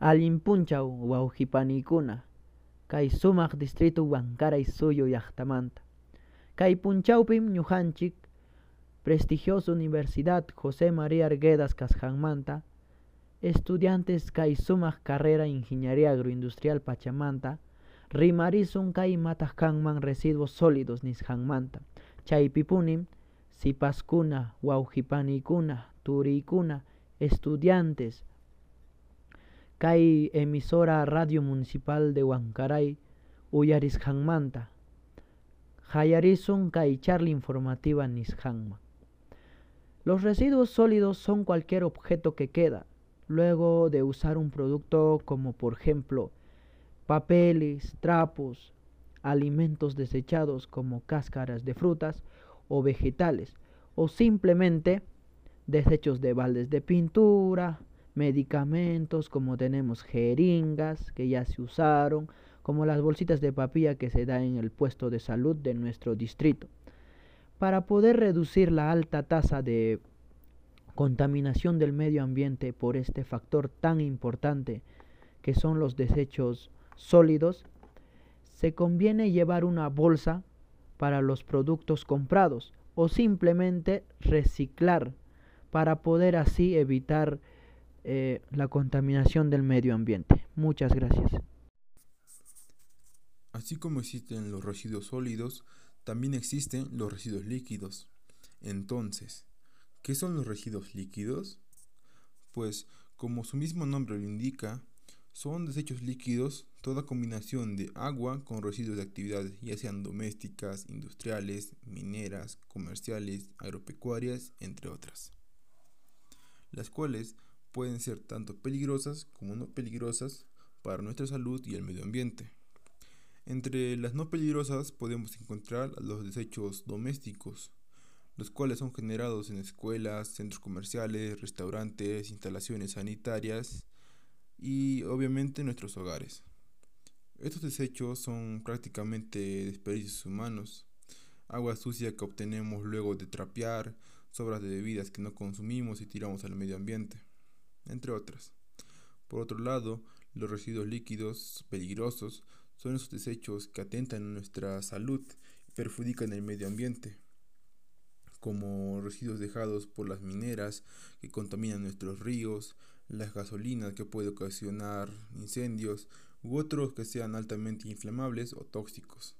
Allinpunchaw wawqipanikuna kay distrito Huancaray suyo llaqtamanta. Kay punchawpim ñuqanchik prestigiosa Universidad José María Arguedas kasqanmanta estudiantes kay carrera ingeniería agroindustrial Pachamanta rimarisun kay mataq kanman residuos sólidos nisqanmanta. Chaypipunim sipaskuna, wawqipanikuna, turiykuna, estudiantes kay emisora Radio Municipal de Huancaray uyarisqanmanta hayarisun kay charla informativa nisqanman. Los residuos sólidos son cualquier objeto que queda luego de usar un producto como por ejemplo papeles, trapos, alimentos desechados como cáscaras de frutas o vegetales o simplemente desechos de baldes de pintura, medicamentos como tenemos jeringas que ya se usaron, como las bolsitas de papilla que se da en el puesto de salud de nuestro distrito. Para poder reducir la alta tasa de contaminación del medio ambiente por este factor tan importante que son los desechos sólidos, se conviene llevar una bolsa para los productos comprados o simplemente reciclar para poder así evitar eh, la contaminación del medio ambiente. Muchas gracias. Así como existen los residuos sólidos, también existen los residuos líquidos. Entonces, ¿qué son los residuos líquidos? Pues, como su mismo nombre lo indica, son desechos líquidos, toda combinación de agua con residuos de actividades, ya sean domésticas, industriales, mineras, comerciales, agropecuarias, entre otras, las cuales pueden ser tanto peligrosas como no peligrosas para nuestra salud y el medio ambiente. Entre las no peligrosas podemos encontrar los desechos domésticos, los cuales son generados en escuelas, centros comerciales, restaurantes, instalaciones sanitarias y obviamente en nuestros hogares. Estos desechos son prácticamente desperdicios humanos, agua sucia que obtenemos luego de trapear, sobras de bebidas que no consumimos y tiramos al medio ambiente entre otras. Por otro lado, los residuos líquidos peligrosos son esos desechos que atentan a nuestra salud y perjudican el medio ambiente, como residuos dejados por las mineras que contaminan nuestros ríos, las gasolinas que pueden ocasionar incendios u otros que sean altamente inflamables o tóxicos,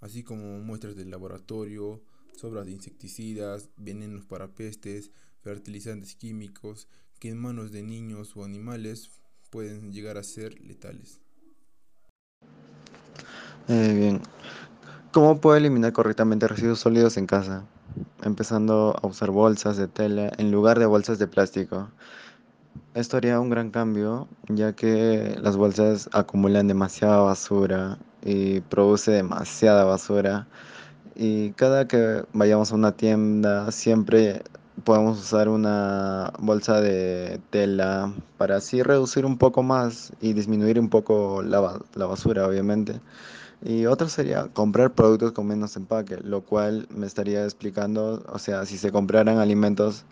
así como muestras del laboratorio, sobras de insecticidas, venenos para pestes, fertilizantes químicos que en manos de niños o animales pueden llegar a ser letales. Eh, bien, ¿cómo puedo eliminar correctamente residuos sólidos en casa? Empezando a usar bolsas de tela en lugar de bolsas de plástico. Esto haría un gran cambio, ya que las bolsas acumulan demasiada basura y produce demasiada basura. Y cada que vayamos a una tienda, siempre podemos usar una bolsa de tela para así reducir un poco más y disminuir un poco la, la basura, obviamente. Y otro sería comprar productos con menos empaque, lo cual me estaría explicando, o sea, si se compraran alimentos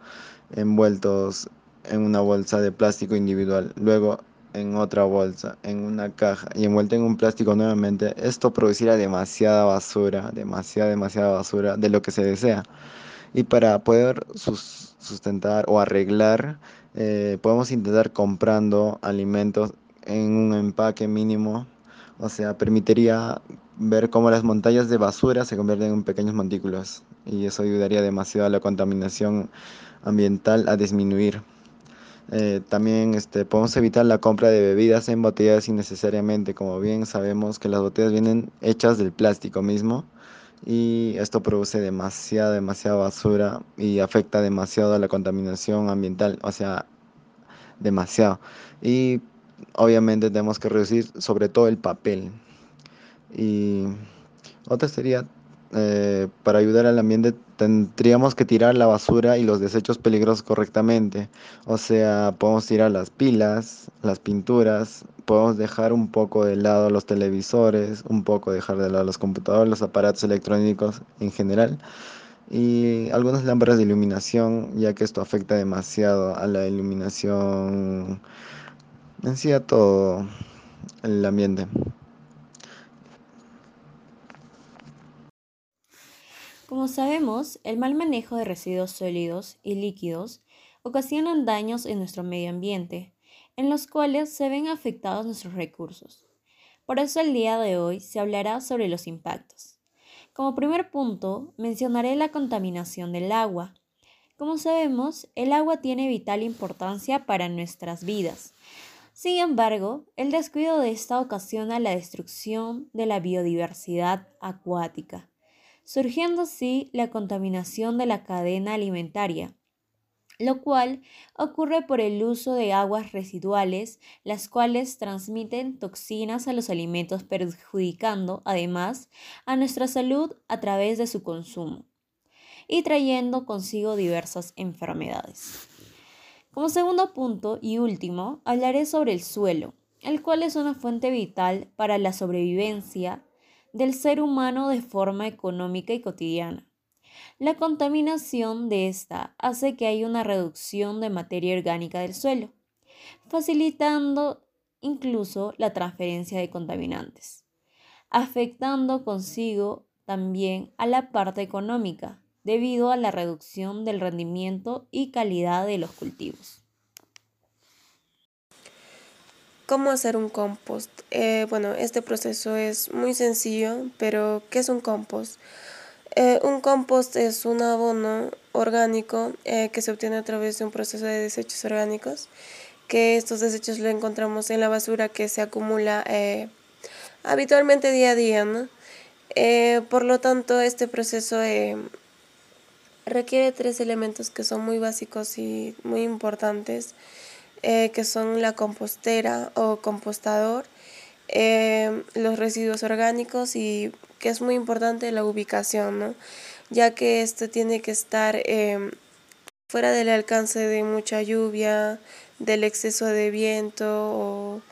envueltos en una bolsa de plástico individual, luego en otra bolsa, en una caja y envuelto en un plástico nuevamente, esto produciría demasiada basura, demasiada, demasiada basura de lo que se desea. Y para poder sustentar o arreglar eh, podemos intentar comprando alimentos en un empaque mínimo. O sea permitiría ver cómo las montañas de basura se convierten en pequeños montículos y eso ayudaría demasiado a la contaminación ambiental a disminuir eh, también este, podemos evitar la compra de bebidas en botellas innecesariamente como bien sabemos que las botellas vienen hechas del plástico mismo y esto produce demasiada, demasiada basura y afecta demasiado a la contaminación ambiental, o sea, demasiado. Y obviamente tenemos que reducir sobre todo el papel. Y otra sería eh, para ayudar al ambiente tendríamos que tirar la basura y los desechos peligrosos correctamente. O sea, podemos tirar las pilas, las pinturas, podemos dejar un poco de lado los televisores, un poco dejar de lado los computadores, los aparatos electrónicos en general y algunas lámparas de iluminación, ya que esto afecta demasiado a la iluminación en sí a todo el ambiente. Como sabemos, el mal manejo de residuos sólidos y líquidos ocasionan daños en nuestro medio ambiente, en los cuales se ven afectados nuestros recursos. Por eso el día de hoy se hablará sobre los impactos. Como primer punto, mencionaré la contaminación del agua. Como sabemos, el agua tiene vital importancia para nuestras vidas. Sin embargo, el descuido de esta ocasiona la destrucción de la biodiversidad acuática, surgiendo así la contaminación de la cadena alimentaria, lo cual ocurre por el uso de aguas residuales, las cuales transmiten toxinas a los alimentos perjudicando además a nuestra salud a través de su consumo y trayendo consigo diversas enfermedades. Como segundo punto y último, hablaré sobre el suelo, el cual es una fuente vital para la sobrevivencia del ser humano de forma económica y cotidiana. La contaminación de esta hace que haya una reducción de materia orgánica del suelo, facilitando incluso la transferencia de contaminantes, afectando consigo también a la parte económica, debido a la reducción del rendimiento y calidad de los cultivos. ¿Cómo hacer un compost? Eh, bueno, este proceso es muy sencillo, pero ¿qué es un compost? Eh, un compost es un abono orgánico eh, que se obtiene a través de un proceso de desechos orgánicos, que estos desechos lo encontramos en la basura que se acumula habitualmente día a día. por lo tanto, este proceso requiere tres elementos que son muy básicos y muy importantes, eh, que son la compostera o compostador, eh, los residuos orgánicos y que es muy importante la ubicación, ¿no? ya que esto tiene que estar em, fuera del alcance de mucha lluvia, del exceso de viento o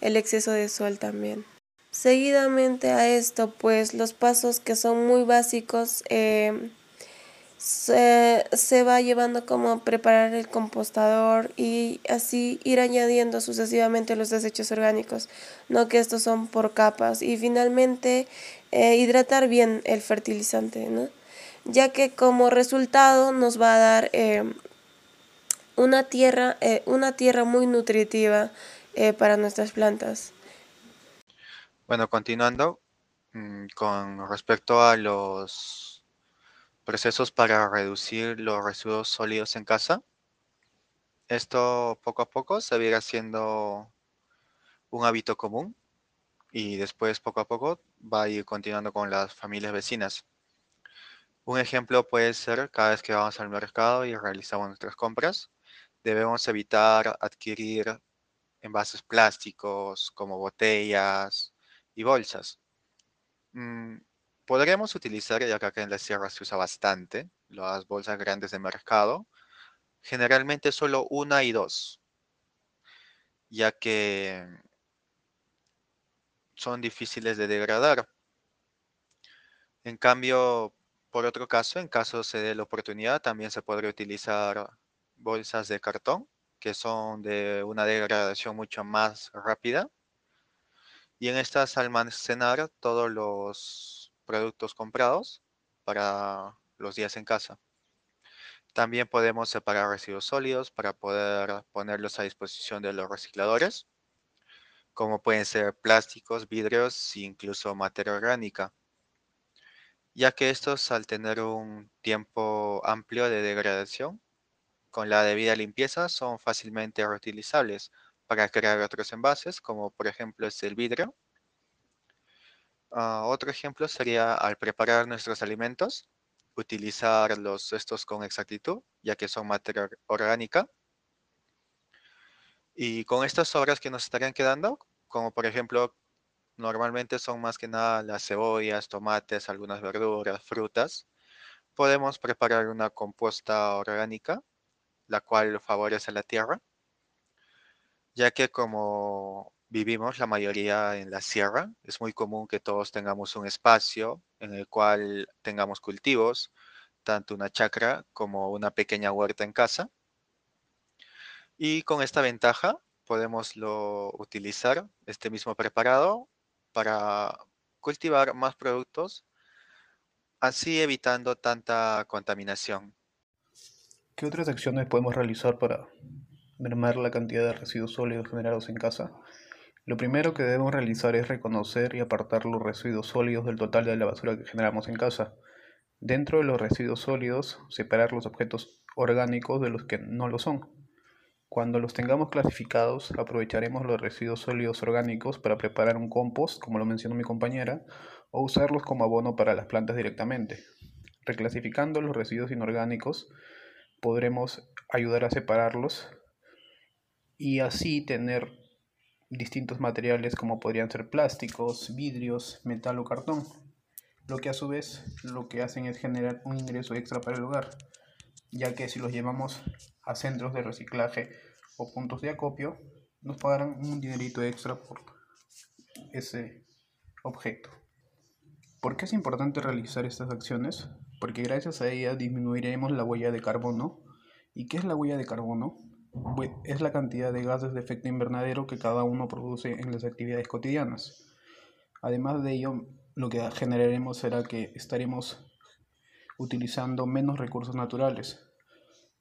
el exceso de sol también. Seguidamente a esto, pues los pasos que son muy básicos em, se, se, va llevando como preparar el compostador y así ir añadiendo sucesivamente los desechos orgánicos, no que estos son por capas y finalmente eh, hidratar bien el fertilizante, ¿no? ya que como resultado nos va a dar eh, una, tierra, eh, una tierra muy nutritiva para nuestras plantas. Bueno, continuando mm, con respecto a los Procesos para reducir los residuos sólidos en casa. Esto poco a poco se va a ir haciendo un hábito común y después poco a poco va a ir continuando con las familias vecinas. Un ejemplo puede ser cada vez que vamos al mercado y realizamos nuestras compras, debemos evitar adquirir envases plásticos como botellas y bolsas. Podríamos utilizar, ya que acá en la sierra se usa bastante, las bolsas grandes de mercado. Generalmente solo una y dos, ya que son difíciles de degradar. En cambio, por otro caso, en caso se dé la oportunidad, también se podría utilizar bolsas de cartón, que son de una degradación mucho más rápida. Y en estas almacenar todos los productos comprados para los días en casa. También podemos separar residuos sólidos para poder ponerlos a disposición de los recicladores, como pueden ser plásticos, vidrios e incluso materia orgánica, ya que estos al tener un tiempo amplio de degradación, con la debida limpieza son fácilmente reutilizables para crear otros envases, como por ejemplo es el vidrio, Ah, otro ejemplo sería al preparar nuestros alimentos, utilizar los, estos con exactitud, ya que son materia orgánica. Y con estas sobras que nos estarían quedando, como por ejemplo, normalmente son más que nada las cebollas, tomates, algunas verduras, frutas, podemos preparar una composta orgánica, la cual favorece la tierra, ya que como vivimos la mayoría en la sierra. Es muy común que todos tengamos un espacio en el cual tengamos cultivos, tanto una chacra como una pequeña huerta en casa. Y con esta ventaja podemos lo utilizar este mismo preparado para cultivar más productos, así evitando tanta contaminación. ¿Qué otras acciones podemos realizar para mermar la cantidad de residuos sólidos generados en casa? Lo primero que debemos realizar es reconocer y apartar los residuos sólidos del total de la basura que generamos en casa. Dentro de los residuos sólidos, separar los objetos orgánicos de los que no lo son. Cuando los tengamos clasificados, aprovecharemos los residuos sólidos orgánicos para preparar un compost, como lo mencionó mi compañera, o usarlos como abono para las plantas directamente. Reclasificando los residuos inorgánicos, podremos ayudar a separarlos y así tener distintos materiales como podrían ser plásticos, vidrios, metal o cartón lo que a su vez lo que hacen es generar un ingreso extra para el hogar, ya que si los llevamos a centros de reciclaje o puntos de acopio, nos pagarán un dinerito extra por ese objeto. ¿Por qué es importante realizar estas acciones? Porque gracias a ellas disminuiremos la huella de carbono. ¿Y qué es la huella de carbono? Es la cantidad de gases de efecto invernadero que cada uno produce en las actividades cotidianas. Además de ello, lo que generaremos será que estaremos utilizando menos recursos naturales.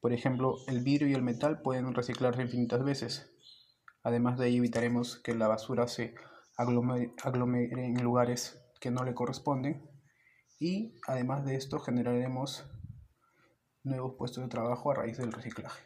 Por ejemplo, el vidrio y el metal pueden reciclarse infinitas veces. Además de ello, evitaremos que la basura se aglomere, en lugares que no le corresponden. Y además de esto, generaremos nuevos puestos de trabajo a raíz del reciclaje.